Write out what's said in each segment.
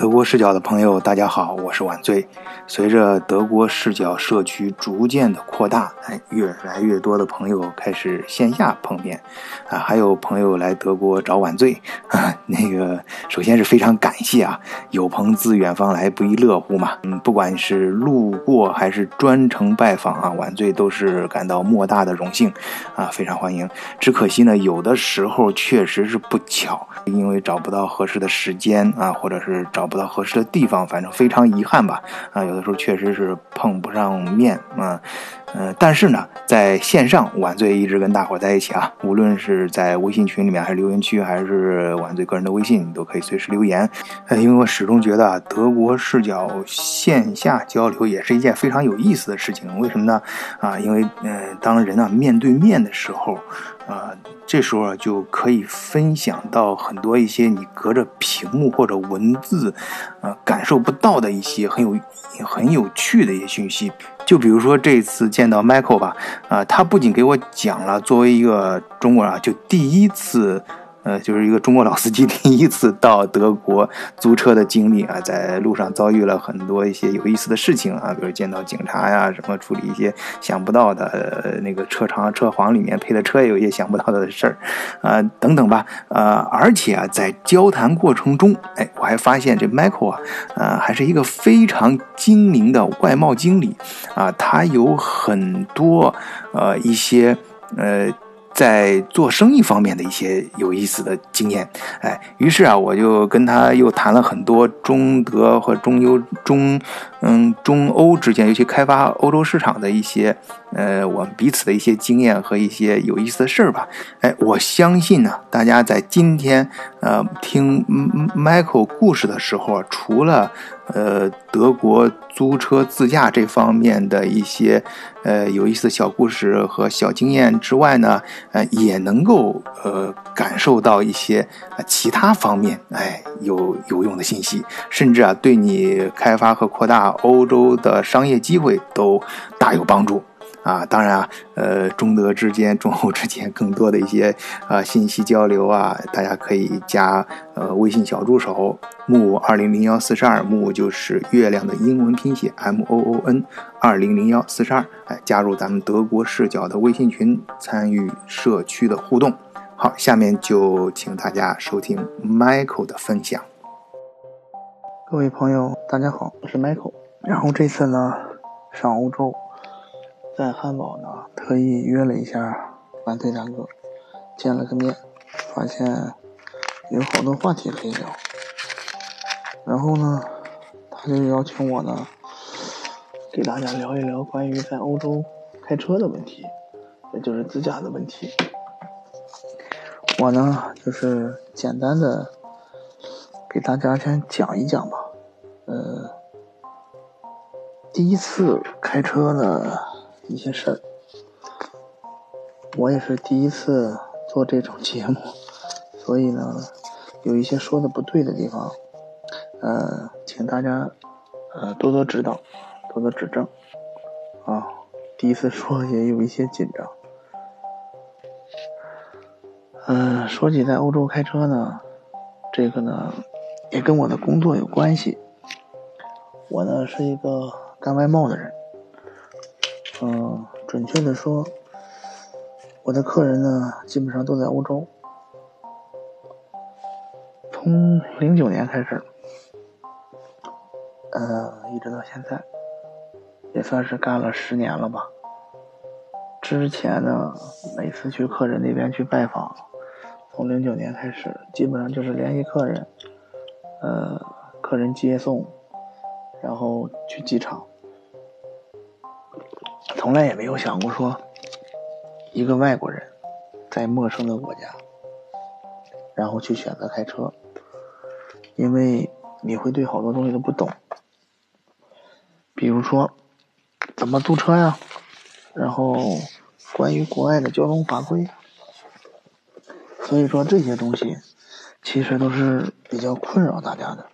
德国视角的朋友，大家好，我是晚醉。随着德国视角社区逐渐的扩大，哎，越来越多的朋友开始线下碰面，啊，还有朋友来德国找晚醉，啊，那个首先是非常感谢啊，有朋自远方来，不亦乐乎嘛。嗯，不管是路过还是专程拜访啊，晚醉都是感到莫大的荣幸，啊，非常欢迎。只可惜呢，有的时候确实是不巧，因为找不到合适的时间啊，或者是找。不到合适的地方，反正非常遗憾吧。啊，有的时候确实是碰不上面啊，呃，但是呢，在线上晚醉一直跟大伙在一起啊，无论是在微信群里面，还是留言区，还是晚醉个人的微信，你都可以随时留言。呃，因为我始终觉得啊，德国视角线下交流也是一件非常有意思的事情。为什么呢？啊，因为嗯，当人啊面对面的时候。啊，这时候就可以分享到很多一些你隔着屏幕或者文字，啊，感受不到的一些很有很有趣的一些讯息。就比如说这次见到 Michael 吧，啊，他不仅给我讲了作为一个中国人啊，就第一次。呃，就是一个中国老司机第一次到德国租车的经历啊，在路上遭遇了很多一些有意思的事情啊，比如见到警察呀，什么处理一些想不到的，那个车长车黄里面配的车也有一些想不到的事儿，啊，等等吧，呃，而且啊，在交谈过程中，哎，我还发现这 Michael 啊，呃，还是一个非常精明的外贸经理啊，他有很多呃一些呃。在做生意方面的一些有意思的经验，哎，于是啊，我就跟他又谈了很多中德和中欧、中嗯中欧之间，尤其开发欧洲市场的一些，呃，我们彼此的一些经验和一些有意思的事儿吧。哎，我相信呢，大家在今天呃听 Michael 故事的时候，除了呃，德国租车自驾这方面的一些呃有意思的小故事和小经验之外呢，呃，也能够呃感受到一些其他方面哎有有用的信息，甚至啊对你开发和扩大欧洲的商业机会都大有帮助。啊，当然啊，呃，中德之间、中欧之间更多的一些啊信息交流啊，大家可以加呃微信小助手木二零零幺四十二木就是月亮的英文拼写 M O O N 二零零幺四十二，哎，加入咱们德国视角的微信群，参与社区的互动。好，下面就请大家收听 Michael 的分享。各位朋友，大家好，我是 Michael。然后这次呢，上欧洲。在汉堡呢，特意约了一下晚队大哥，见了个面，发现有好多话题可以聊。然后呢，他就邀请我呢，给大家聊一聊关于在欧洲开车的问题，也就是自驾的问题。我呢，就是简单的给大家先讲一讲吧。呃，第一次开车呢。一些事儿，我也是第一次做这种节目，所以呢，有一些说的不对的地方，呃，请大家呃多多指导，多多指正啊。第一次说也有一些紧张。嗯，说起在欧洲开车呢，这个呢也跟我的工作有关系。我呢是一个干外贸的人。嗯，准确的说，我的客人呢，基本上都在欧洲。从零九年开始，呃，一直到现在，也算是干了十年了吧。之前呢，每次去客人那边去拜访，从零九年开始，基本上就是联系客人，呃，客人接送，然后去机场。从来也没有想过说，一个外国人，在陌生的国家，然后去选择开车，因为你会对好多东西都不懂，比如说怎么租车呀，然后关于国外的交通法规，所以说这些东西其实都是比较困扰大家的。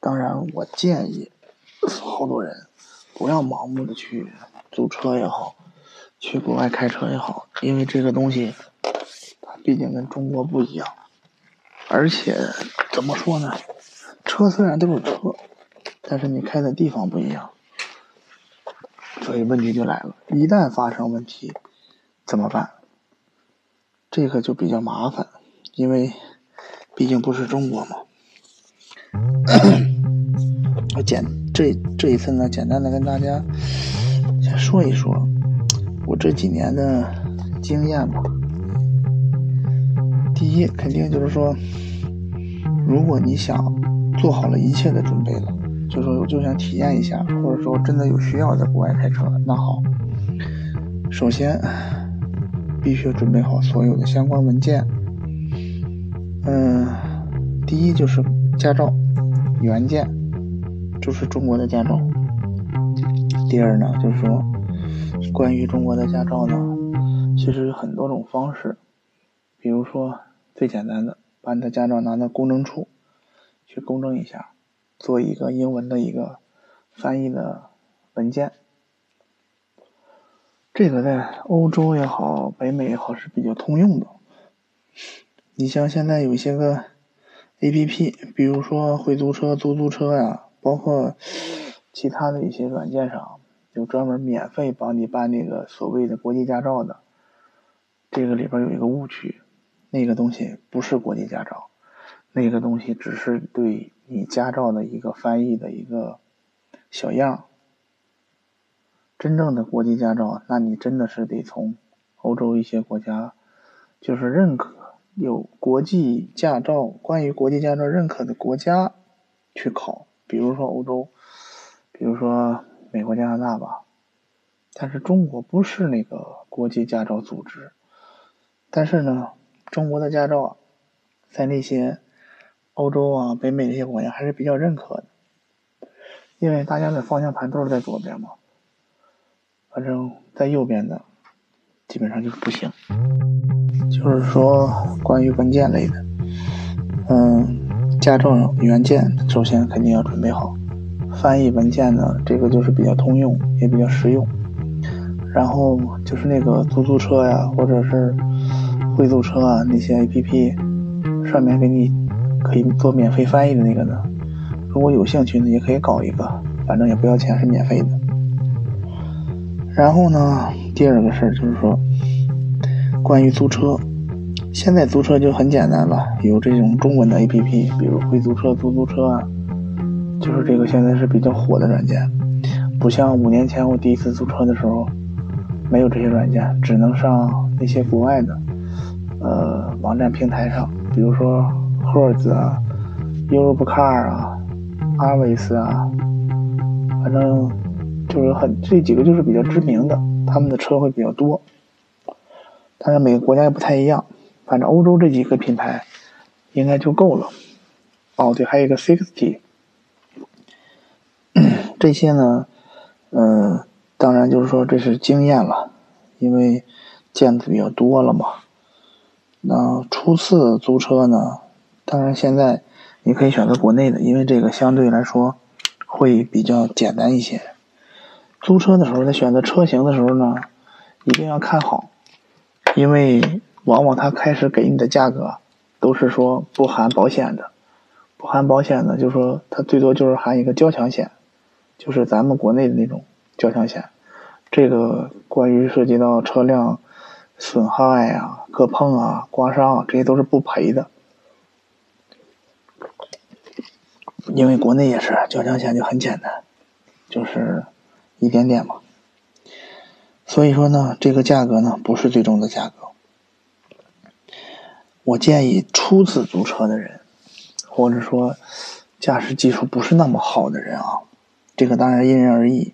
当然，我建议好多人不要盲目的去。租车也好，去国外开车也好，因为这个东西，它毕竟跟中国不一样，而且怎么说呢？车虽然都是车，但是你开的地方不一样，所以问题就来了。一旦发生问题，怎么办？这个就比较麻烦，因为毕竟不是中国嘛。我简这这一次呢，简单的跟大家说一说我这几年的经验吧。第一，肯定就是说，如果你想做好了一切的准备了，就说我就想体验一下，或者说真的有需要在国外开车，那好，首先必须准备好所有的相关文件。嗯，第一就是驾照原件，就是中国的驾照。第二呢，就是说关于中国的驾照呢，其实有很多种方式，比如说。最简单的，把你的驾照拿到公证处去公证一下，做一个英文的一个翻译的文件。这个在欧洲也好，北美也好是比较通用的。你像现在有一些个 A P P，比如说会租车、租租车呀，包括其他的一些软件上，就专门免费帮你办那个所谓的国际驾照的。这个里边有一个误区。那个东西不是国际驾照，那个东西只是对你驾照的一个翻译的一个小样。真正的国际驾照，那你真的是得从欧洲一些国家，就是认可有国际驾照，关于国际驾照认可的国家去考，比如说欧洲，比如说美国、加拿大吧。但是中国不是那个国际驾照组织，但是呢。中国的驾照，在那些欧洲啊、北美那些国家还是比较认可的，因为大家的方向盘都是在左边嘛，反正在右边的基本上就是不行。就是说，关于文件类的，嗯，驾照原件首先肯定要准备好，翻译文件呢，这个就是比较通用，也比较实用。然后就是那个出租车呀，或者是。会租车啊，那些 A P P 上面给你可以做免费翻译的那个呢，如果有兴趣呢，也可以搞一个，反正也不要钱，是免费的。然后呢，第二个事儿就是说，关于租车，现在租车就很简单了，有这种中文的 A P P，比如会租车、租租车啊，就是这个现在是比较火的软件，不像五年前我第一次租车的时候，没有这些软件，只能上那些国外的。呃，网站平台上，比如说 Hertz 啊、Europcar 啊、Avis 啊，反正就是很这几个就是比较知名的，他们的车会比较多。当然每个国家也不太一样，反正欧洲这几个品牌应该就够了。哦，对，还有一个 Sixty，这些呢，嗯，当然就是说这是经验了，因为见的比较多了嘛。那初次租车呢？当然，现在你可以选择国内的，因为这个相对来说会比较简单一些。租车的时候，在选择车型的时候呢，一定要看好，因为往往他开始给你的价格都是说不含保险的，不含保险的，就是说它最多就是含一个交强险，就是咱们国内的那种交强险。这个关于涉及到车辆。损害啊、磕碰啊、刮伤啊，这些都是不赔的。因为国内也是交强险就很简单，就是一点点嘛。所以说呢，这个价格呢不是最终的价格。我建议初次租车的人，或者说驾驶技术不是那么好的人啊，这个当然因人而异。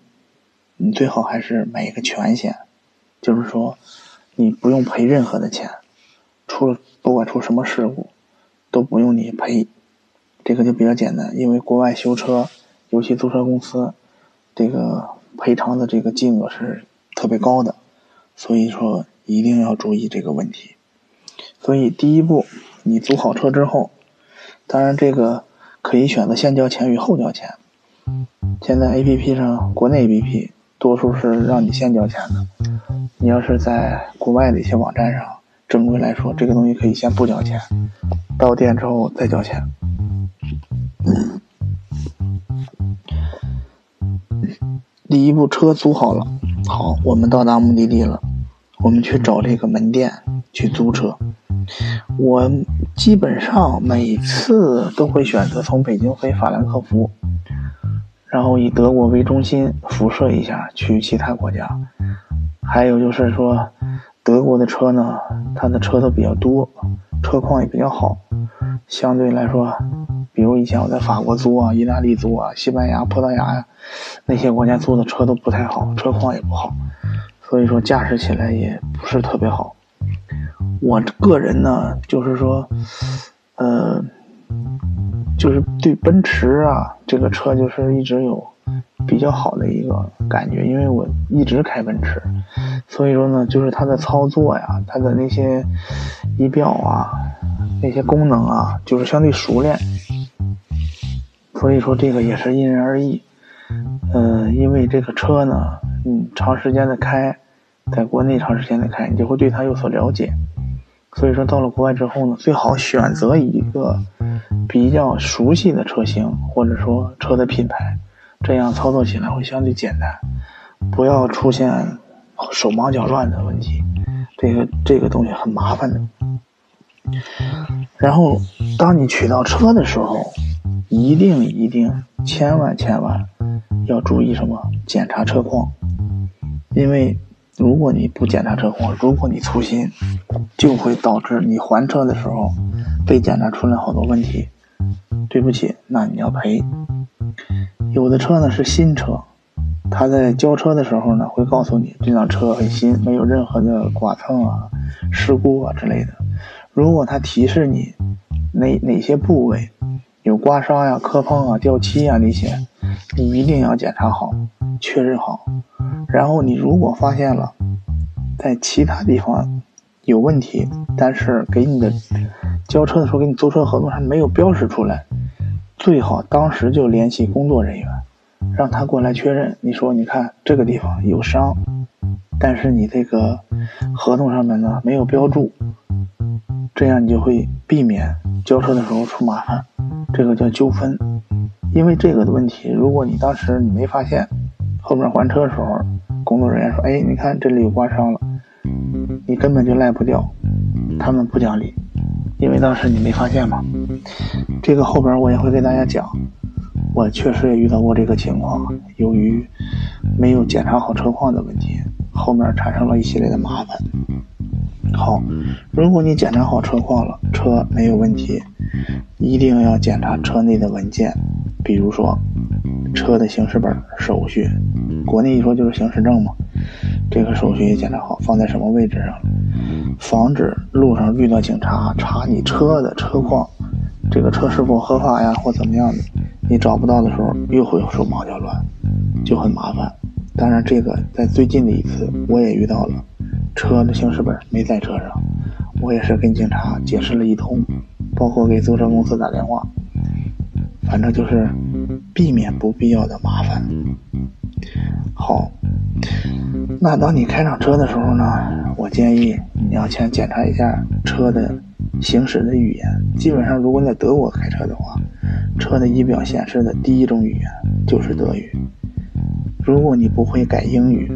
你最好还是买一个全险，就是说。你不用赔任何的钱，出了不管出什么事故，都不用你赔，这个就比较简单。因为国外修车，尤其租车公司，这个赔偿的这个金额是特别高的，所以说一定要注意这个问题。所以第一步，你租好车之后，当然这个可以选择先交钱与后交钱。现在 A P P 上，国内 A P P 多数是让你先交钱的。你要是在国外的一些网站上，正规来说，这个东西可以先不交钱，到店之后再交钱。第一步，车租好了，好，我们到达目的地了，我们去找这个门店去租车。我基本上每次都会选择从北京飞法兰克福，然后以德国为中心辐射一下去其他国家。还有就是说，德国的车呢，它的车都比较多，车况也比较好。相对来说，比如以前我在法国租啊、意大利租啊、西班牙、葡萄牙呀那些国家租的车都不太好，车况也不好，所以说驾驶起来也不是特别好。我个人呢，就是说，呃，就是对奔驰啊这个车就是一直有比较好的一个感觉，因为我一直开奔驰，所以说呢，就是它的操作呀，它的那些仪表啊，那些功能啊，就是相对熟练。所以说这个也是因人而异，嗯，因为这个车呢，嗯，长时间的开，在国内长时间的开，你就会对它有所了解。所以说，到了国外之后呢，最好选择一个比较熟悉的车型，或者说车的品牌，这样操作起来会相对简单，不要出现手忙脚乱的问题。这个这个东西很麻烦的。然后，当你取到车的时候，一定一定千万千万要注意什么？检查车况，因为。如果你不检查车况，如果你粗心，就会导致你还车的时候被检查出来好多问题。对不起，那你要赔。有的车呢是新车，他在交车的时候呢会告诉你这辆车很新，没有任何的剐蹭啊、事故啊之类的。如果他提示你哪哪些部位有刮伤呀、磕碰啊、掉漆啊那些，你一定要检查好，确认好。然后你如果发现了在其他地方有问题，但是给你的交车的时候给你租车合同上没有标识出来，最好当时就联系工作人员，让他过来确认。你说，你看这个地方有伤，但是你这个合同上面呢没有标注，这样你就会避免交车的时候出麻烦，这个叫纠纷。因为这个的问题，如果你当时你没发现。后面还车的时候，工作人员说：“哎，你看这里有刮伤了，你根本就赖不掉，他们不讲理，因为当时你没发现嘛。”这个后边我也会给大家讲，我确实也遇到过这个情况，由于没有检查好车况的问题，后面产生了一系列的麻烦。好，如果你检查好车况了，车没有问题，一定要检查车内的文件，比如说。车的行驶本、手续，国内一说就是行驶证嘛。这个手续也检查好，放在什么位置上，防止路上遇到警察查你车的车况，这个车是否合法呀，或怎么样的，你找不到的时候又会手忙脚乱，就很麻烦。当然，这个在最近的一次我也遇到了，车的行驶本没在车上，我也是跟警察解释了一通，包括给租车公司打电话。反正就是避免不必要的麻烦。好，那当你开上车的时候呢，我建议你要先检查一下车的行驶的语言。基本上，如果在德国开车的话，车的仪表显示的第一种语言就是德语。如果你不会改英语，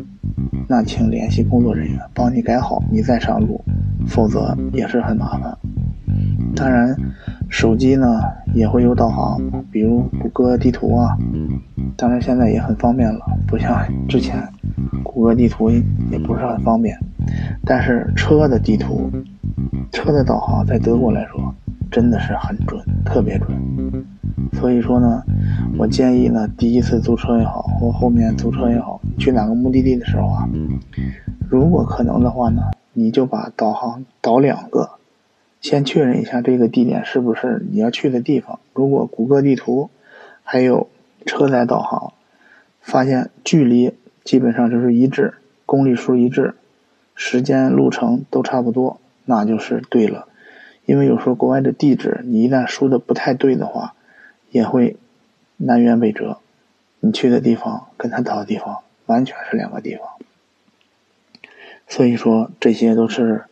那请联系工作人员帮你改好，你再上路，否则也是很麻烦。当然。手机呢也会有导航，比如谷歌地图啊，当然现在也很方便了，不像之前，谷歌地图也不是很方便。但是车的地图、车的导航在德国来说真的是很准，特别准。所以说呢，我建议呢，第一次租车也好，或后面租车也好，去哪个目的地的时候啊，如果可能的话呢，你就把导航导两个。先确认一下这个地点是不是你要去的地方。如果谷歌地图还有车载导航发现距离基本上就是一致，公里数一致，时间路程都差不多，那就是对了。因为有时候国外的地址你一旦输的不太对的话，也会南辕北辙。你去的地方跟他到的地方完全是两个地方。所以说这些都是。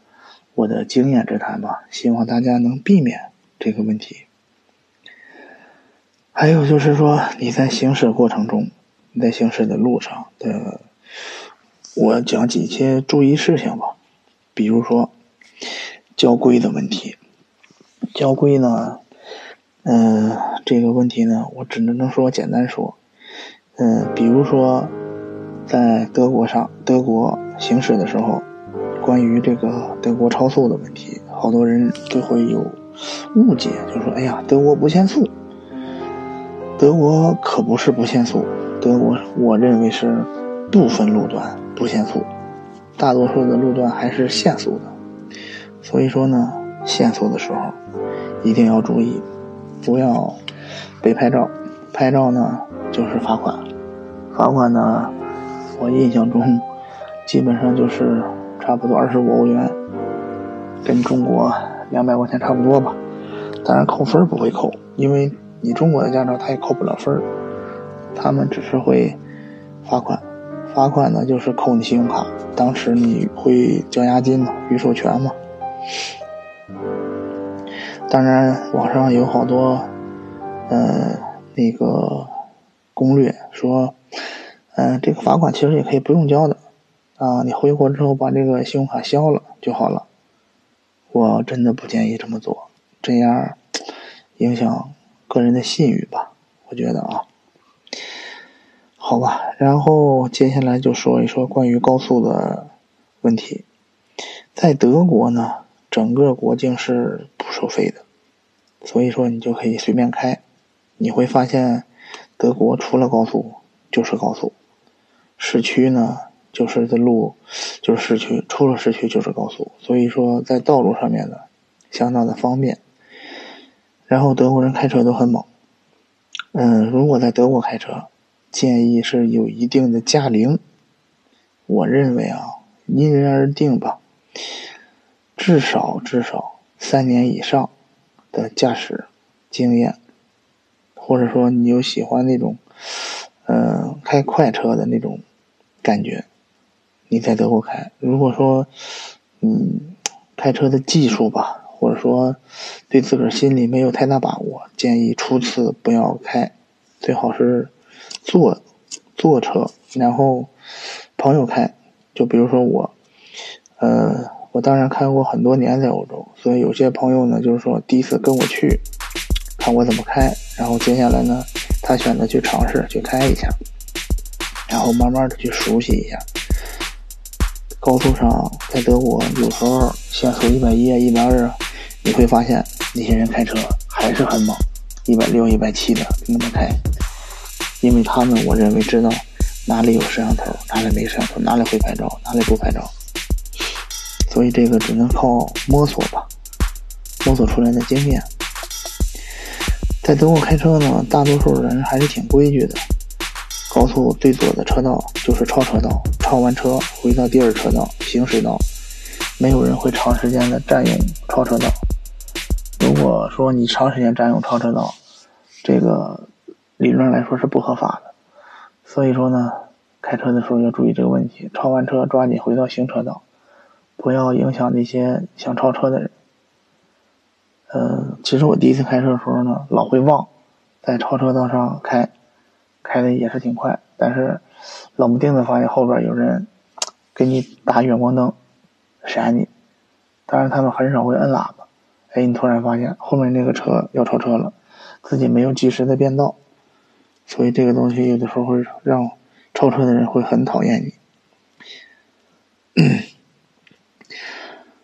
我的经验之谈吧，希望大家能避免这个问题。还有就是说，你在行驶过程中，你在行驶的路上的，我讲几些注意事项吧。比如说交规的问题，交规呢，嗯，这个问题呢，我只能能说简单说，嗯，比如说在德国上，德国行驶的时候，关于这个德国超速的问题，好多人都会有误解，就说：“哎呀，德国不限速。”德国可不是不限速，德国我认为是部分路段不限速，大多数的路段还是限速的。所以说呢，限速的时候一定要注意，不要被拍照。拍照呢就是罚款，罚款呢，我印象中基本上就是差不多二十五欧元，跟中国两百块钱差不多吧。当然扣分不会扣，因为。你中国的驾照他也扣不了分，他们只是会罚款，罚款呢就是扣你信用卡，当时你会交押金嘛，预授权嘛。当然网上有好多，呃，那个攻略说，嗯，这个罚款其实也可以不用交的，啊，你回国之后把这个信用卡消了就好了。我真的不建议这么做，这样影响。个人的信誉吧，我觉得啊，好吧，然后接下来就说一说关于高速的问题。在德国呢，整个国境是不收费的，所以说你就可以随便开。你会发现，德国除了高速就是高速，市区呢就是的路就是市区，出了市区就是高速，所以说在道路上面呢相当的方便。然后德国人开车都很猛，嗯，如果在德国开车，建议是有一定的驾龄。我认为啊，因人而定吧，至少至少三年以上的驾驶经验，或者说你有喜欢那种，嗯，开快车的那种感觉，你在德国开。如果说，嗯，开车的技术吧。或者说，对自个儿心里没有太大把握，建议初次不要开，最好是坐坐车，然后朋友开。就比如说我，呃，我当然开过很多年在欧洲，所以有些朋友呢，就是说第一次跟我去，看我怎么开，然后接下来呢，他选择去尝试去开一下，然后慢慢的去熟悉一下。高速上在德国有时候限速一百一啊，一百二啊。你会发现那些人开车还是很猛，一百六、一百七的那么开，因为他们我认为知道哪里有摄像头，哪里没摄像头，哪里会拍照，哪里不拍照，所以这个只能靠摸索吧，摸索出来的经验。在德国开车呢，大多数人还是挺规矩的，高速最左的车道就是超车道，超完车回到第二车道行驶道，没有人会长时间的占用超车道。如果说你长时间占用超车道，这个理论来说是不合法的。所以说呢，开车的时候要注意这个问题。超完车抓紧回到行车道，不要影响那些想超车的人。嗯，其实我第一次开车的时候呢，老会忘在超车道上开，开的也是挺快，但是冷不丁的发现后边有人给你打远光灯闪你，当然他们很少会摁喇叭。哎，你突然发现后面那个车要超车了，自己没有及时的变道，所以这个东西有的时候会让超车的人会很讨厌你。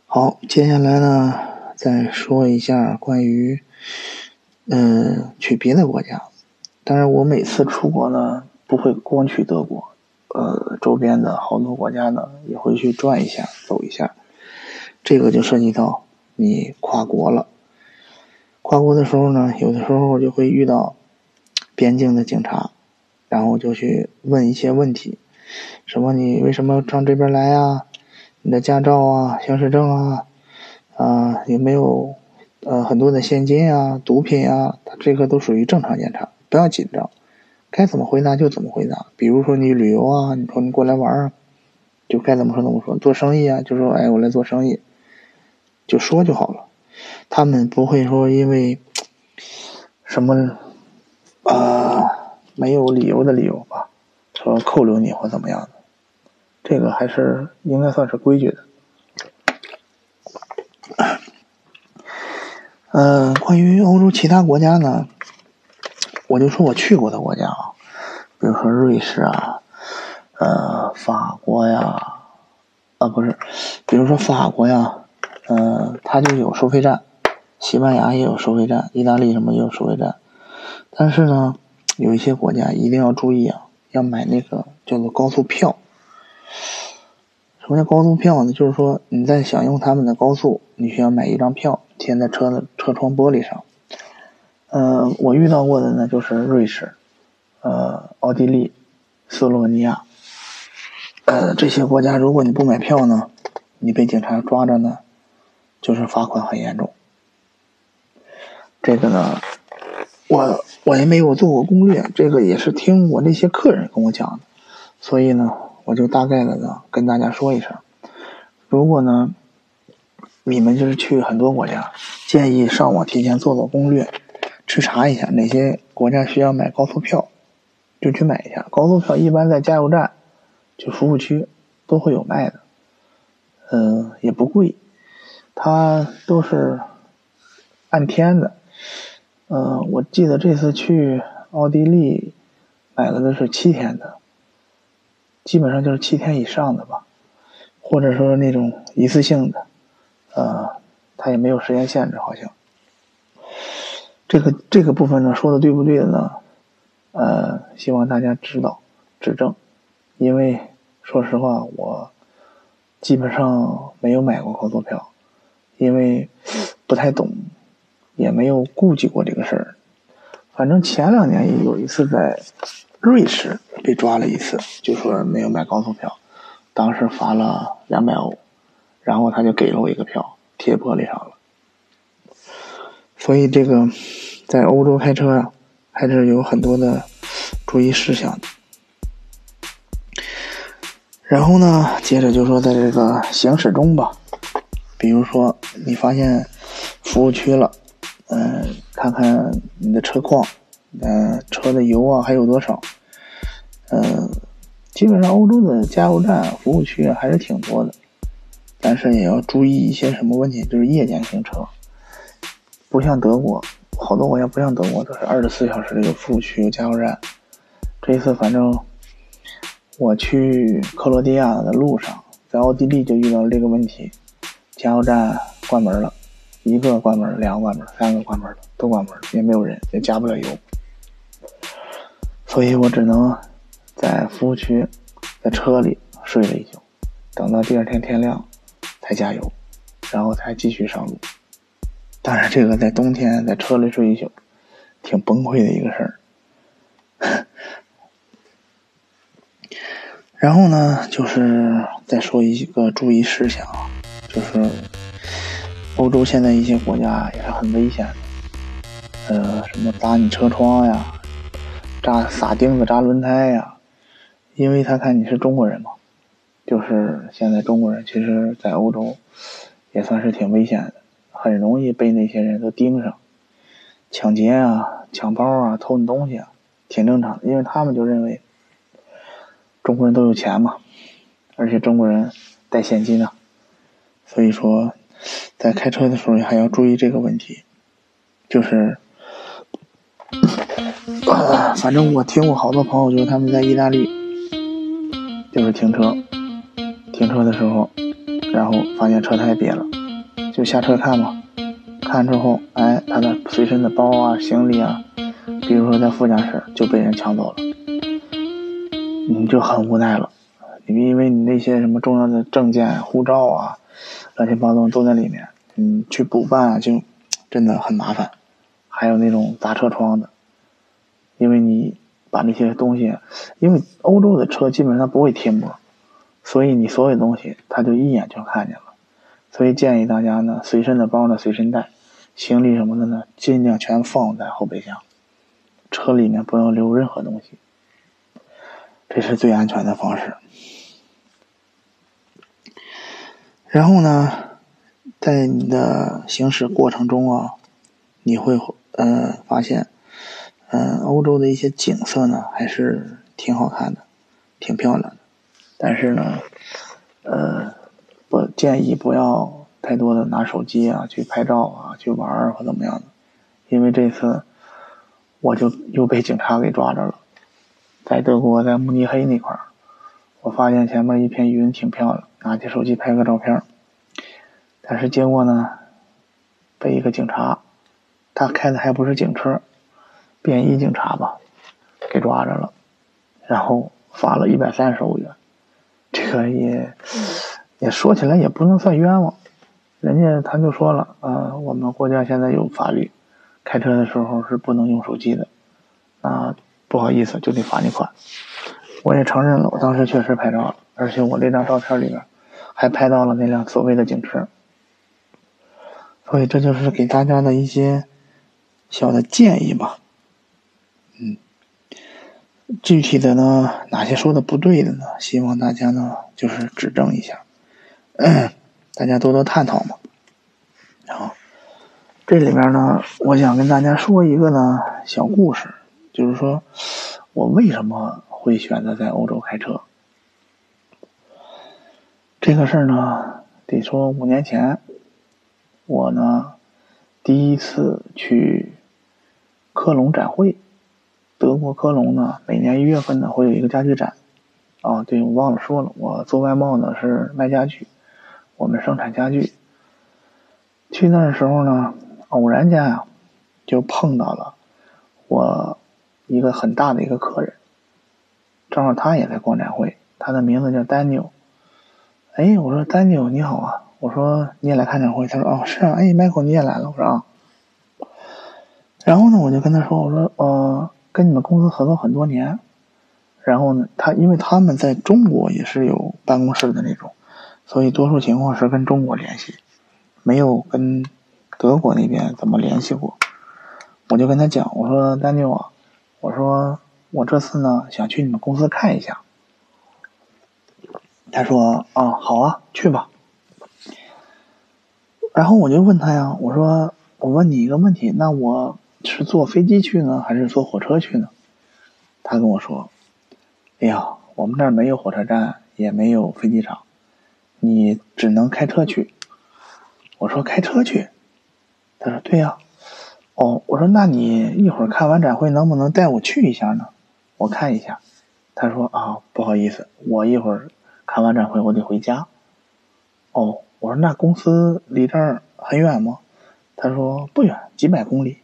好，接下来呢，再说一下关于嗯去别的国家。当然，我每次出国呢，不会光去德国，呃，周边的好多国家呢也会去转一下、走一下。这个就涉及到。你跨国了，跨国的时候呢，有的时候就会遇到边境的警察，然后就去问一些问题，什么你为什么上这边来啊？你的驾照啊、行驶证啊，啊有没有呃很多的现金啊、毒品啊？他这个都属于正常检查，不要紧张，该怎么回答就怎么回答。比如说你旅游啊，你说你过来玩啊，就该怎么说怎么说。做生意啊，就说哎我来做生意。就说就好了，他们不会说因为什么啊没有理由的理由吧，说扣留你或怎么样的，这个还是应该算是规矩的。嗯，关于欧洲其他国家呢，我就说我去过的国家啊，比如说瑞士啊，呃，法国呀，啊不是，比如说法国呀，嗯，它就有收费站，西班牙也有收费站，意大利什么也有收费站，但是呢，有一些国家一定要注意啊，要买那个叫做高速票。什么叫高速票呢？就是说你在享用他们的高速，你需要买一张票贴在车的车窗玻璃上。呃，我遇到过的呢就是瑞士、呃奥地利、斯洛文尼亚，呃这些国家，如果你不买票呢，你被警察抓着呢，就是罚款很严重。这个呢，我我也没有做过攻略，这个也是听我那些客人跟我讲的，所以呢。我就大概的呢跟大家说一声，如果呢你们就是去很多国家，建议上网提前做做攻略，去查一下哪些国家需要买高速票，就去买一下。高速票一般在加油站、就服务区都会有卖的，嗯，也不贵，它都是按天的。嗯，我记得这次去奥地利买了的是七天的。基本上就是七天以上的吧，或者说那种一次性的，呃，它也没有时间限制，好像。这个这个部分呢，说的对不对的呢？呃，希望大家指导指正，因为说实话，我基本上没有买过高速票，因为不太懂，也没有顾及过这个事儿。反正前两年也有一次在。瑞士被抓了一次，就说没有买高速票，当时罚了两百欧，然后他就给了我一个票，贴玻璃上了。所以这个在欧洲开车啊，还是有很多的注意事项。然后呢，接着就说在这个行驶中吧，比如说你发现服务区了，嗯，看看你的车况。嗯，车的油啊还有多少？嗯，基本上欧洲的加油站服务区还是挺多的，但是也要注意一些什么问题，就是夜间行车，不像德国，好多国家不像德国都是二十四小时有服务区有加油站。这一次反正我去克罗地亚的路上，在奥地利就遇到了这个问题，加油站关门了，一个关门，两个关门，三个关门，都关门，也没有人，也加不了油。所以我只能在服务区，在车里睡了一宿，等到第二天天亮才加油，然后才继续上路。当然，这个在冬天在车里睡一宿，挺崩溃的一个事儿。然后呢，就是再说一个注意事项，就是欧洲现在一些国家也是很危险的，呃，什么砸你车窗呀。扎撒钉子扎轮胎呀，因为他看你是中国人嘛，就是现在中国人其实，在欧洲也算是挺危险的，很容易被那些人都盯上，抢劫啊、抢包啊、偷你东西啊，挺正常的，因为他们就认为中国人都有钱嘛，而且中国人带现金啊，所以说在开车的时候还要注意这个问题，就是。反正我听过好多朋友，就是他们在意大利，就是停车，停车的时候，然后发现车胎瘪了，就下车看嘛，看之后，哎，他的随身的包啊、行李啊，比如说在副驾驶就被人抢走了，你就很无奈了，因为你那些什么重要的证件、护照啊，乱七八糟都在里面，嗯，去补办就真的很麻烦，还有那种砸车窗的。因为你把那些东西，因为欧洲的车基本上不会贴膜，所以你所有东西他就一眼就看见了。所以建议大家呢，随身的包呢随身带，行李什么的呢尽量全放在后备箱，车里面不要留任何东西，这是最安全的方式。然后呢，在你的行驶过程中啊，你会呃发现。嗯，欧洲的一些景色呢，还是挺好看的。挺漂亮的。但是呢，呃，不建议不要太多的拿手机啊去拍照啊去玩儿或怎么样的，因为这次我就又被警察给抓着了，在德国在慕尼黑那块儿，我发现前面一片云挺漂亮，拿起手机拍个照片，但是结果呢，被一个警察，他开的还不是警车，便衣警察吧。给抓着了，然后罚了一百三十欧元，这个也也说起来也不能算冤枉，人家他就说了，呃，我们国家现在有法律，开车的时候是不能用手机的，啊，不好意思，就得罚你款。我也承认了，我当时确实拍照了，而且我这张照片里边还拍到了那辆所谓的警车，所以这就是给大家的一些小的建议吧，嗯。具体的呢，哪些说的不对的呢？希望大家呢就是指正一下，大家多多探讨嘛。然后这里边呢，我想跟大家说一个呢小故事，就是说我为什么会选择在欧洲开车。这个事儿呢，得说五年前，我呢第一次去科隆展会。德国科隆呢，每年一月份呢会有一个家具展，啊，对我忘了说了，我做外贸呢是卖家具，我们生产家具。去那儿的时候呢，偶然间啊，就碰到了我一个很大的一个客人，正好他也在逛展会，他的名字叫丹尼尔。哎，我说丹尼尔你好啊，我说你也来看展会，他说哦是啊，哎，Michael 你也来了，我说啊。然后呢，我就跟他说，我说呃。跟你们公司合作很多年，然后呢，他因为他们在中国也是有办公室的那种，所以多数情况是跟中国联系，没有跟德国那边怎么联系过。我就跟他讲，我说丹尼尔，我说我这次呢想去你们公司看一下。他说啊，好啊，去吧。然后我就问他呀，我说我问你一个问题，那我。是坐飞机去呢，还是坐火车去呢？他跟我说：“哎呀，我们这儿没有火车站，也没有飞机场，你只能开车去。”我说：“开车去？”他说：“对呀。”哦，我说：“那你一会儿看完展会，能不能带我去一下呢？我看一下。”他说：“啊，不好意思，我一会儿看完展会，我得回家。”哦，我说：“那公司离这儿很远吗？”他说：“不远，几百公里。”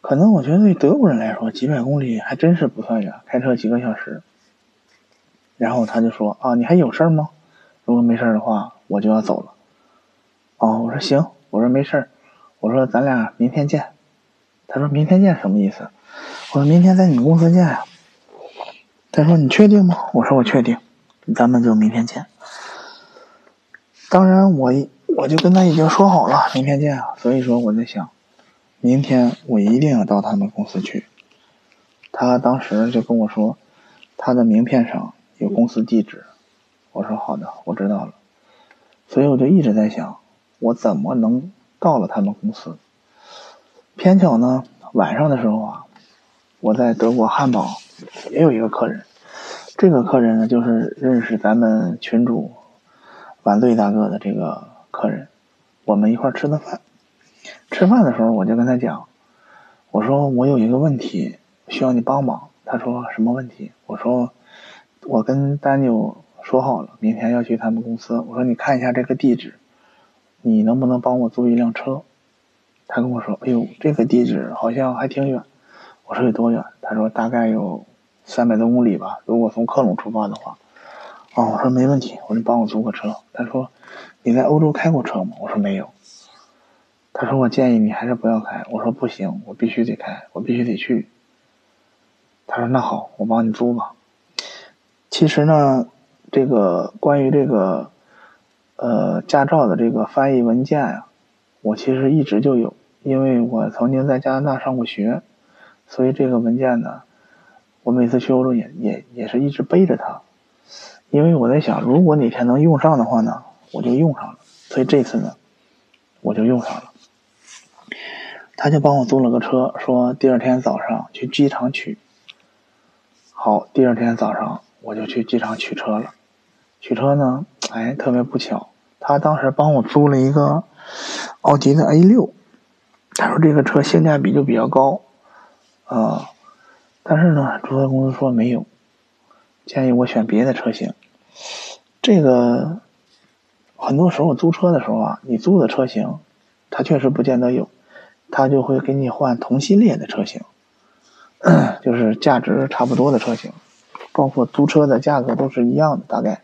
可能我觉得对德国人来说，几百公里还真是不算远，开车几个小时。然后他就说：“啊，你还有事吗？如果没事的话，我就要走了。”哦，我说行，我说没事我说咱俩明天见。他说明天见什么意思？我说明天在你们公司见呀。他说你确定吗？我说我确定，咱们就明天见。当然我我就跟他已经说好了明天见啊，所以说我在想。明天我一定要到他们公司去。他当时就跟我说，他的名片上有公司地址。我说好的，我知道了。所以我就一直在想，我怎么能到了他们公司？偏巧呢，晚上的时候啊，我在德国汉堡也有一个客人。这个客人呢，就是认识咱们群主晚醉大哥的这个客人，我们一块吃的饭。吃饭的时候，我就跟他讲，我说我有一个问题需要你帮忙。他说什么问题？我说我跟丹尼尔说好了，明天要去他们公司。我说你看一下这个地址，你能不能帮我租一辆车？他跟我说，哎呦，这个地址好像还挺远。我说有多远？他说大概有三百多公里吧。如果从科隆出发的话，哦，我说没问题，我说你帮我租个车。他说你在欧洲开过车吗？我说没有。他说：“我建议你还是不要开。”我说：“不行，我必须得开，我必须得去。”他说：“那好，我帮你租吧。”其实呢，这个关于这个呃驾照的这个翻译文件呀，我其实一直就有，因为我曾经在加拿大上过学，所以这个文件呢，我每次去欧洲也也也是一直背着它，因为我在想，如果哪天能用上的话呢，我就用上了。所以这次呢，我就用上了。他就帮我租了个车，说第二天早上去机场取。好，第二天早上我就去机场取车了。取车呢，哎，特别不巧，他当时帮我租了一个奥迪的 A 六，他说这个车性价比就比较高，啊，但是呢，租车公司说没有，建议我选别的车型。这个很多时候租车的时候啊，你租的车型，他确实不见得有，他就会给你换同系列的车型，就是价值差不多的车型，包括租车的价格都是一样的，大概。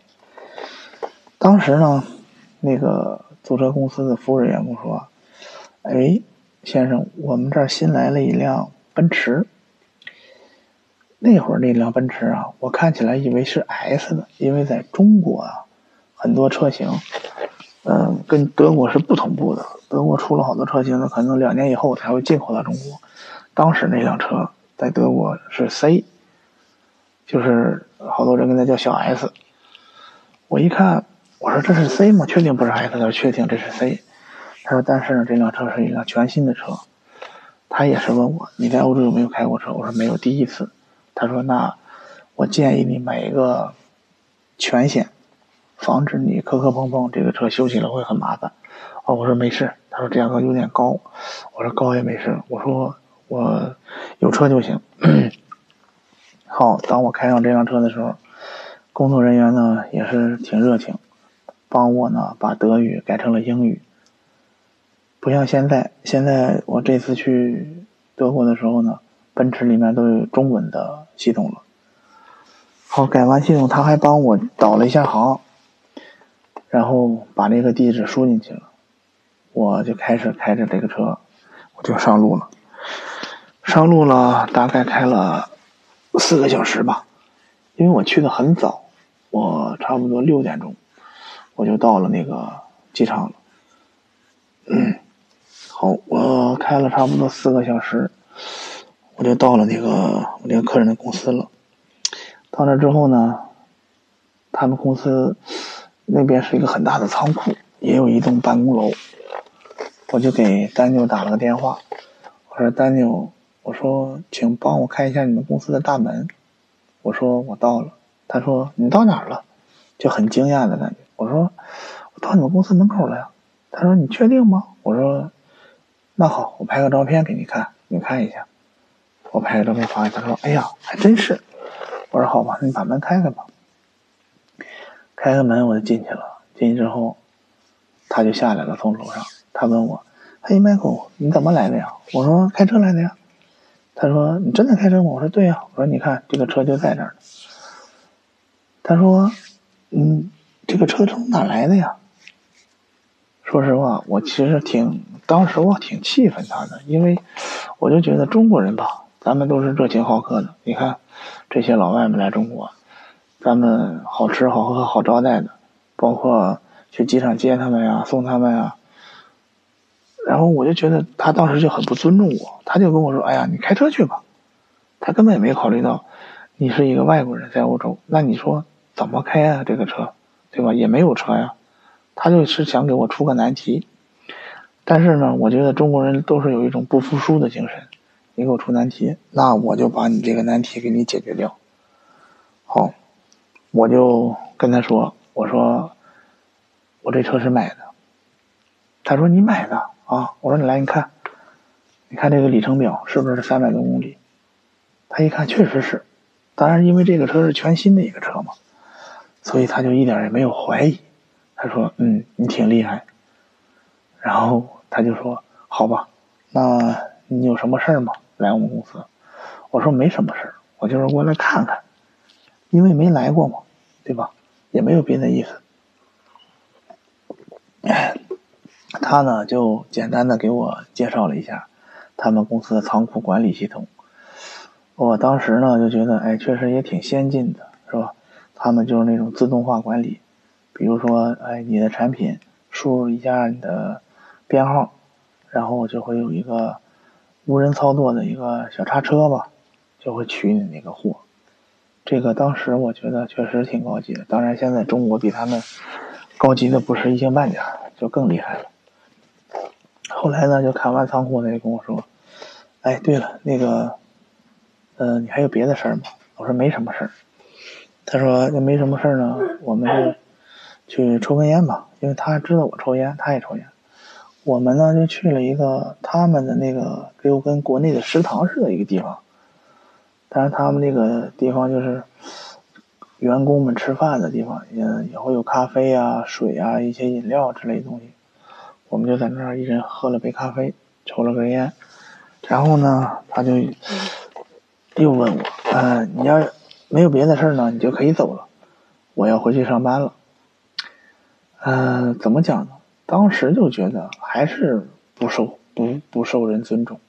当时呢，那个租车公司的服务人员跟我说：“哎，先生，我们这儿新来了一辆奔驰。那会儿那辆奔驰啊，我看起来以为是 S 的，因为在中国啊，很多车型，嗯，跟德国是不同步的。德国出了好多车型呢，可能两年以后才会进口到中国。当时那辆车在德国是 C，就是好多人跟它叫小 S。我一看。”我说这是 C 吗？确定不是 S，他说确定这是 C。他说但是呢，这辆车是一辆全新的车。他也是问我你在欧洲有没有开过车？我说没有，第一次。他说那我建议你买一个全险，防止你磕磕碰碰，这个车修起来会很麻烦。哦，我说没事。他说这价格有点高。我说高也没事。我说我有车就行。好，当我开上这辆车的时候，工作人员呢也是挺热情。帮我呢，把德语改成了英语。不像现在，现在我这次去德国的时候呢，奔驰里面都有中文的系统了。好，改完系统，他还帮我导了一下航，然后把那个地址输进去了，我就开始开着这个车，我就上路了。上路了，大概开了四个小时吧，因为我去的很早，我差不多六点钟。我就到了那个机场了。嗯，好，我开了差不多四个小时，我就到了那个我那个客人的公司了。到那之后呢，他们公司那边是一个很大的仓库，也有一栋办公楼。我就给丹妞打了个电话，我说：“丹妞，我说，请帮我开一下你们公司的大门。”我说：“我到了。”他说：“你到哪儿了？”就很惊讶的感觉。我说我到你们公司门口了呀，他说你确定吗？我说那好，我拍个照片给你看，你看一下。我拍个照片发给他，说哎呀，还真是。我说好吧，你把门开开吧。开开门我就进去了，进去之后他就下来了，从楼上。他问我，嘿，Michael，你怎么来的呀？我说开车来的呀。他说你真的开车吗？我说对呀。我说你看这个车就在这儿呢。他说嗯。这个车从哪来的呀？说实话，我其实挺当时我挺气愤他的，因为我就觉得中国人吧，咱们都是热情好客的。你看这些老外们来中国，咱们好吃好喝好招待的，包括去机场接他们呀、送他们呀。然后我就觉得他当时就很不尊重我，他就跟我说：“哎呀，你开车去吧。”他根本也没考虑到你是一个外国人在欧洲，那你说怎么开啊这个车？对吧？也没有车呀，他就是想给我出个难题。但是呢，我觉得中国人都是有一种不服输的精神。你给我出难题，那我就把你这个难题给你解决掉。好，我就跟他说：“我说我这车是买的。”他说：“你买的啊？”我说：“你来，你看，你看这个里程表是不是三百多公里？”他一看，确实是。当然，因为这个车是全新的一个车嘛。所以他就一点也没有怀疑，他说：“嗯，你挺厉害。”然后他就说：“好吧，那你有什么事儿吗？来我们公司？”我说：“没什么事，我就是过来看看，因为没来过嘛，对吧？也没有别的意思。”他呢就简单的给我介绍了一下他们公司的仓库管理系统。我当时呢就觉得，哎，确实也挺先进的，是吧？他们就是那种自动化管理，比如说，哎，你的产品输入一下你的编号，然后就会有一个无人操作的一个小叉车吧，就会取你那个货。这个当时我觉得确实挺高级的。当然，现在中国比他们高级的不是一星半点，就更厉害了。后来呢，就看完仓库，他就跟我说：“哎，对了，那个，呃，你还有别的事儿吗？”我说：“没什么事儿。”他说那没什么事儿呢，我们就去抽根烟吧，因为他知道我抽烟，他也抽烟。我们呢就去了一个他们的那个就跟国内的食堂似的一个地方，但是他们那个地方就是员工们吃饭的地方，也也会有咖啡啊、水啊、一些饮料之类的东西。我们就在那儿一人喝了杯咖啡，抽了根烟，然后呢，他就又问我，呃，你要没有别的事儿呢，你就可以走了，我要回去上班了。嗯，怎么讲呢？当时就觉得还是不受不不受人尊重，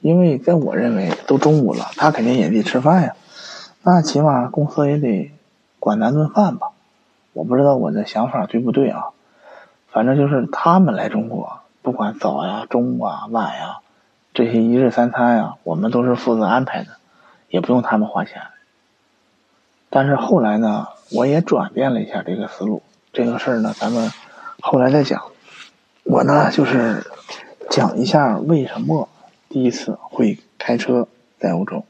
因为在我认为都中午了，他肯定也得吃饭呀，那起码公司也得管咱顿饭吧。我不知道我的想法对不对啊？反正就是他们来中国，不管早呀、中午啊、晚呀，这些一日三餐呀，我们都是负责安排的，也不用他们花钱。但是后来呢，我也转变了一下这个思路。这个事儿呢，咱们后来再讲。我呢，就是讲一下为什么第一次会开车在欧洲。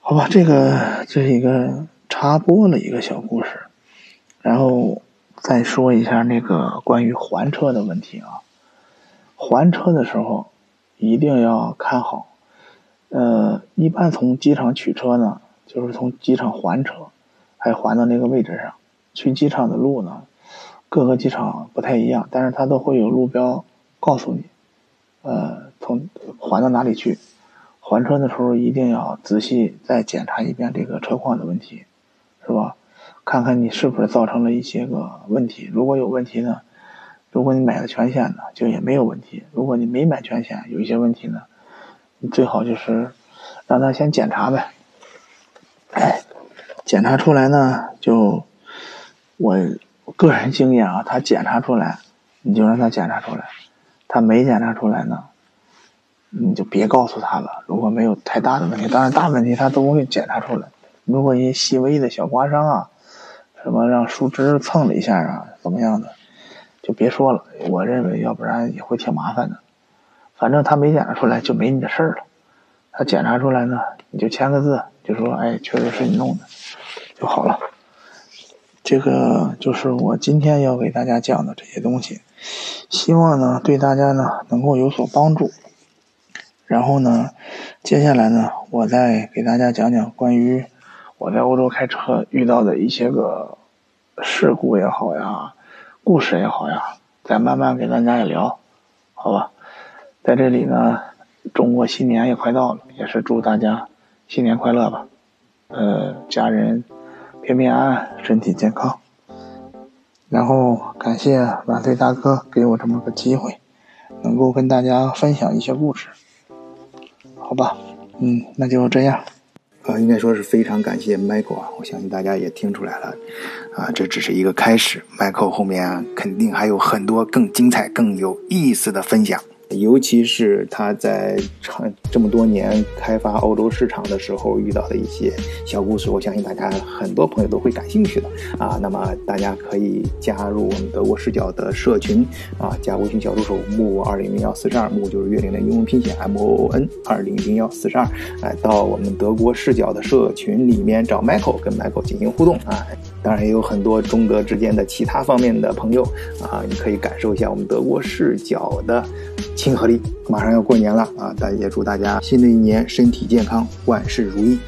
好吧，这个这是一个插播了一个小故事，然后。再说一下那个关于还车的问题啊，还车的时候一定要看好。呃，一般从机场取车呢，就是从机场还车，还还到那个位置上。去机场的路呢，各个机场不太一样，但是它都会有路标告诉你，呃，从还到哪里去。还车的时候一定要仔细再检查一遍这个车况的问题，是吧？看看你是不是造成了一些个问题，如果有问题呢，如果你买了全险呢，就也没有问题；如果你没买全险，有一些问题呢，你最好就是让他先检查呗。哎，检查出来呢，就我我个人经验啊，他检查出来，你就让他检查出来；他没检查出来呢，你就别告诉他了。如果没有太大的问题，当然大问题他都会检查出来。如果一些细微的小刮伤啊。什么让树枝蹭了一下啊？怎么样的？就别说了。我认为，要不然也会挺麻烦的。反正他没检查出来，就没你的事儿了。他检查出来呢，你就签个字，就说：“哎，确实是你弄的，就好了。”这个就是我今天要给大家讲的这些东西，希望呢对大家呢能够有所帮助。然后呢，接下来呢，我再给大家讲讲关于。我在欧洲开车遇到的一些个事故也好呀，故事也好呀，再慢慢给大家也聊，好吧？在这里呢，中国新年也快到了，也是祝大家新年快乐吧。呃，家人平平安安，身体健康。然后感谢晚岁大哥给我这么个机会，能够跟大家分享一些故事，好吧？嗯，那就这样。啊，应该说是非常感谢 Michael 啊！我相信大家也听出来了，啊，这只是一个开始，Michael 后面肯定还有很多更精彩、更有意思的分享。尤其是他在长这么多年开发欧洲市场的时候遇到的一些小故事，我相信大家很多朋友都会感兴趣的啊。那么大家可以加入我们德国视角的社群啊，加微信小助手木二零零幺四十二，木就是月龄的英文拼写 M O O N 二零零幺四十二，哎，到我们德国视角的社群里面找 Michael，跟 Michael 进行互动啊。当然也有很多中德之间的其他方面的朋友啊，你可以感受一下我们德国视角的。亲和力，马上要过年了啊！大家也祝大家新的一年身体健康，万事如意。